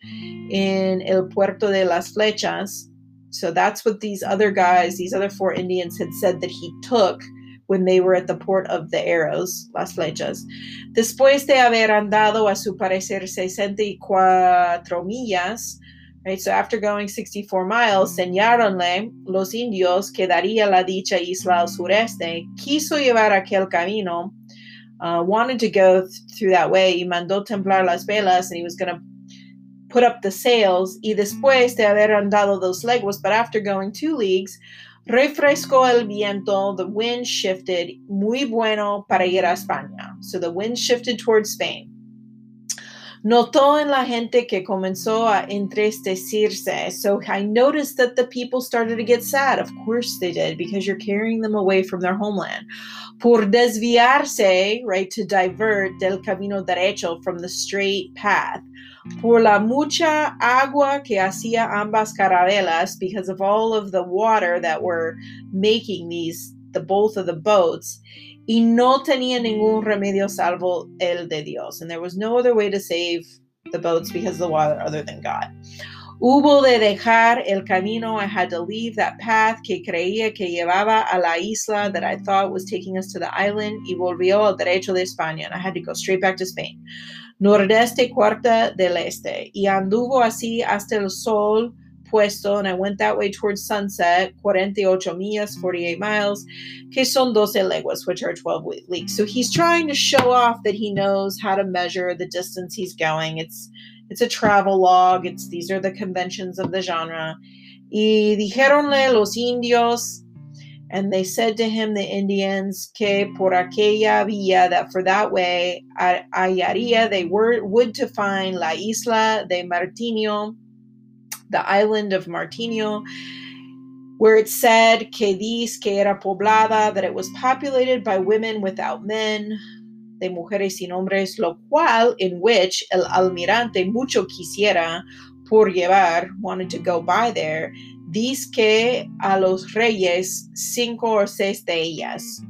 in el puerto de las flechas. So that's what these other guys, these other four Indians had said that he took when they were at the port of the arrows, las flechas. Después de haber andado a su parecer 64 millas, right? So after going 64 miles, señaronle los indios que daría la dicha isla al sureste, quiso llevar aquel camino, uh, wanted to go th- through that way, y mandó templar las velas, and he was going to put up the sails y después de haber andado dos leguas, but after going two leagues, refrescó el viento, the wind shifted, muy bueno para ir a España. So the wind shifted towards Spain. Notó en la gente que comenzó a entristecerse. So I noticed that the people started to get sad. Of course they did, because you're carrying them away from their homeland. Por desviarse, right, to divert del camino derecho from the straight path por la mucha agua que hacía ambas carabelas because of all of the water that were making these the both of the boats y no tenía ningún remedio salvo el de Dios and there was no other way to save the boats because of the water other than God Hubo de dejar el camino. I had to leave that path que creía que llevaba a la isla that I thought was taking us to the island y volvió al derecho de España. And I had to go straight back to Spain. Nordeste cuarta del este. Y anduvo así hasta el sol puesto, and I went that way towards sunset, 48 millas, 48 miles, que son 12 leguas, which are 12 leagues. So he's trying to show off that he knows how to measure the distance he's going. It's it's a travel log. It's these are the conventions of the genre. Y dijeronle los indios, and they said to him, the Indians, que por aquella vía, that for that way, hallaría, they were, would to find la isla de Martinio, the island of Martinio, where it said que dis que era poblada, that it was populated by women without men, de mujeres sin hombres, lo cual in which el almirante mucho quisiera por llevar, wanted to go by there, dice que a los reyes cinco or seis de ellas,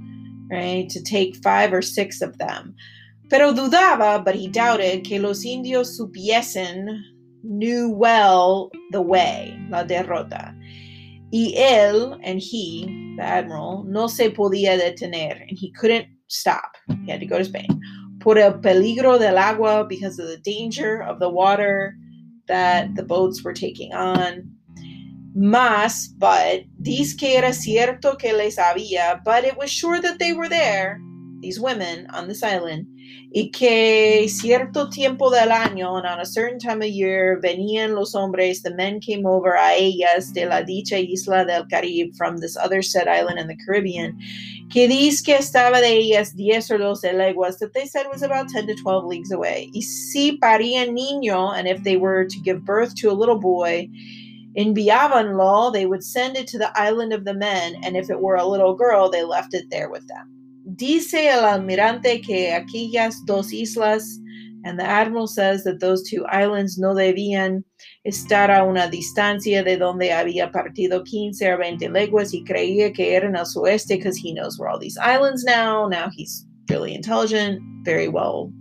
right, to take five or six of them. Pero dudaba, but he doubted, que los indios supiesen, knew well the way, la derrota. Y él, and he, the admiral, no se podía detener, and he couldn't stop. He had to go to Spain. Por el peligro del agua, because of the danger of the water that the boats were taking on. Mas, but, dice que era cierto que les había, but it was sure that they were there, these women on this island, y que cierto tiempo del año, and on a certain time of year, venían los hombres, the men came over a ellas de la dicha isla del Caribe from this other said island in the Caribbean, que dice que estaba de ellas diez or doce leguas, that they said was about 10 to 12 leagues away. Y si parían niño, and if they were to give birth to a little boy, enviabanlo, they would send it to the island of the men, and if it were a little girl, they left it there with them. Dice el almirante que aquellas dos islas, and the admiral says that those two islands no debían estar a una distancia de donde había partido 15 or 20 leguas y creía que eran al sueste because he knows where all these islands now. Now he's really intelligent, very well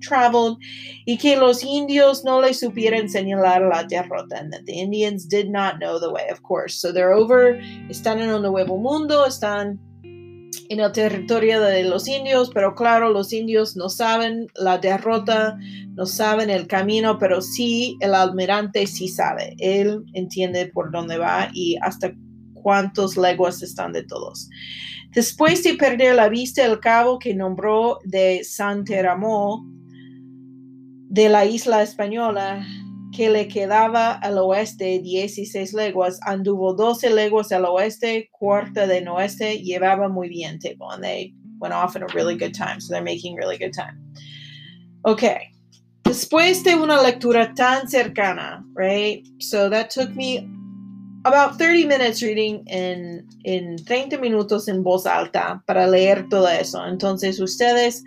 traveled, y que los indios no le supieran señalar la derrota, and that the Indians did not know the way, of course. So they're over, están en un nuevo mundo, están en el territorio de los indios, pero claro, los indios no saben la derrota, no saben el camino, pero sí el almirante sí sabe, él entiende por dónde va y hasta cuántos leguas están de todos. Después de perder la vista, el cabo que nombró de Santeramo, de la isla española que le quedaba al oeste 16 leguas, anduvo 12 leguas al oeste, cuarta de oeste, llevaba muy bien table, and they went off in a really good time, so they're making really good time. Okay, después de una lectura tan cercana, right? So that took me about 30 minutes reading in, in 30 minutos en voz alta para leer todo eso. Entonces ustedes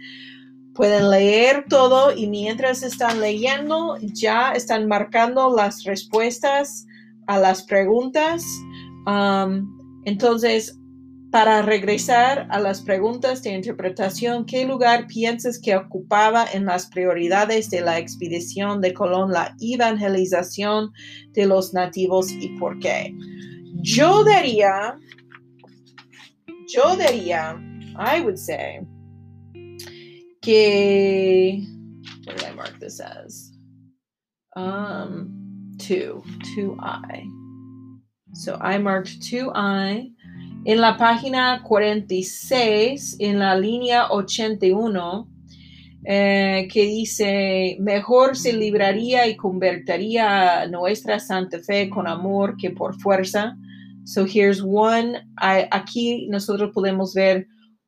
Pueden leer todo y mientras están leyendo ya están marcando las respuestas a las preguntas. Um, entonces, para regresar a las preguntas de interpretación, ¿qué lugar piensas que ocupaba en las prioridades de la expedición de Colón la evangelización de los nativos y por qué? Yo diría, yo diría, I would say, que what did I mark this as? Um, two, two I. So I marked two I. En la página 46, en la línea 81, eh, que dice, mejor se libraría y convertiría nuestra Santa Fe con amor que por fuerza. So here's one, aquí nosotros podemos ver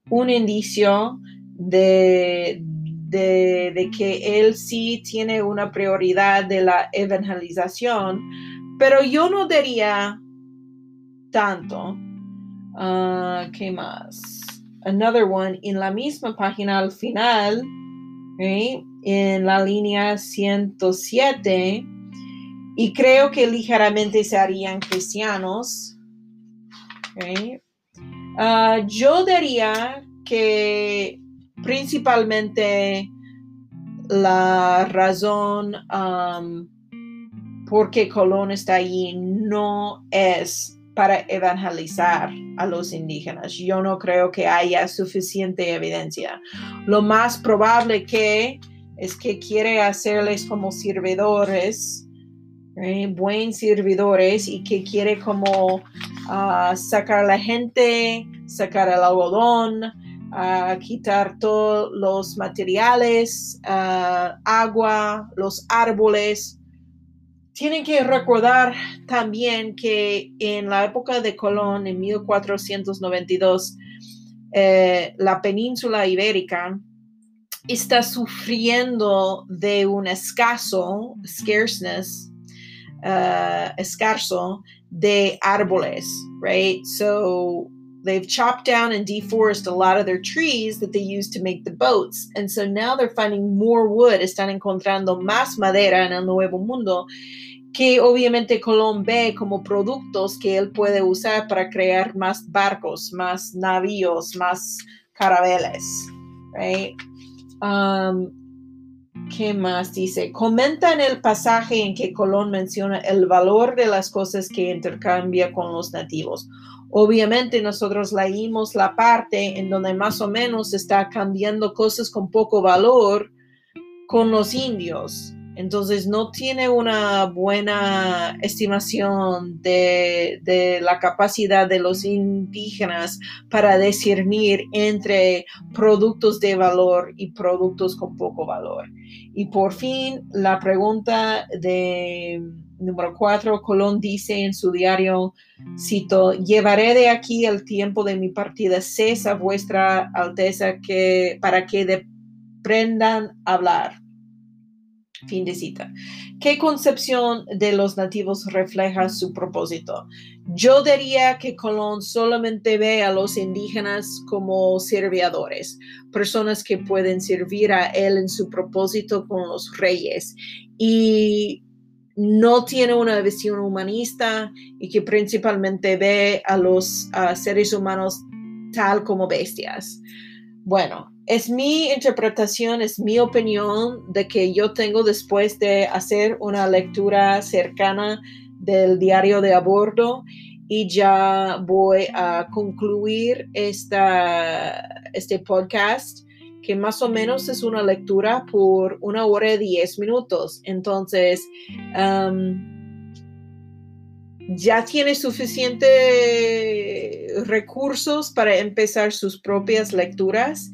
un indicio de, de, que él sí tiene una prioridad de la evangelización, pero yo no diría tanto. Uh, ¿Qué más? Another one, en la misma página al final, en la línea 107, y creo que ligeramente se cristianos. Uh, yo diría que principalmente la razón um, porque Colón está allí no es para evangelizar a los indígenas. Yo no creo que haya suficiente evidencia. Lo más probable que es que quiere hacerles como servidores, ¿eh? buen servidores, y que quiere como ah, sacar a la gente, sacar el algodón, a quitar todos los materiales, agua, los árboles. Tienen que recordar también que en la época de Colón, en 1492, eh, la península ibérica está sufriendo de un escaso, scarceness, uh, escaso de árboles, right? So They've chopped down and deforested a lot of their trees that they use to make the boats. And so now they're finding more wood, están encontrando más madera en el Nuevo Mundo que obviamente Colón ve como productos que él puede usar para crear más barcos, más navíos, más carabeles. Right? Um, ¿Qué más dice? Comenta en el pasaje en que Colón menciona el valor de las cosas que intercambia con los nativos. Obviamente nosotros leímos la parte en donde más o menos está cambiando cosas con poco valor con los indios. Entonces no tiene una buena estimación de, de, la capacidad de los indígenas para discernir entre productos de valor y productos con poco valor. Y por fin la pregunta de Número cuatro, Colón dice en su diario, cito, llevaré de aquí el tiempo de mi partida, cesa vuestra alteza que, para que aprendan a hablar. Fin de cita. ¿Qué concepción de los nativos refleja su propósito? Yo diría que Colón solamente ve a los indígenas como servidores, personas que pueden servir a él en su propósito con los reyes. Y no tiene una visión humanista y que principalmente ve a los seres humanos tal como bestias. Bueno, es mi interpretación, es mi opinión de que yo tengo después de hacer una lectura cercana del diario de a bordo y ya voy a concluir esta, este podcast que más o menos es una lectura por una hora y diez minutos. Entonces, ya tiene suficientes recursos para empezar sus propias lecturas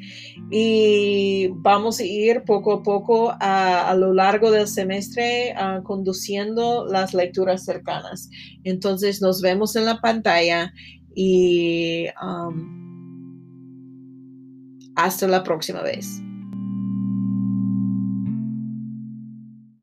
y vamos a ir poco a poco a, lo largo del semestre conduciendo las lecturas cercanas. Entonces nos vemos en la pantalla y... Hasta la próxima vez.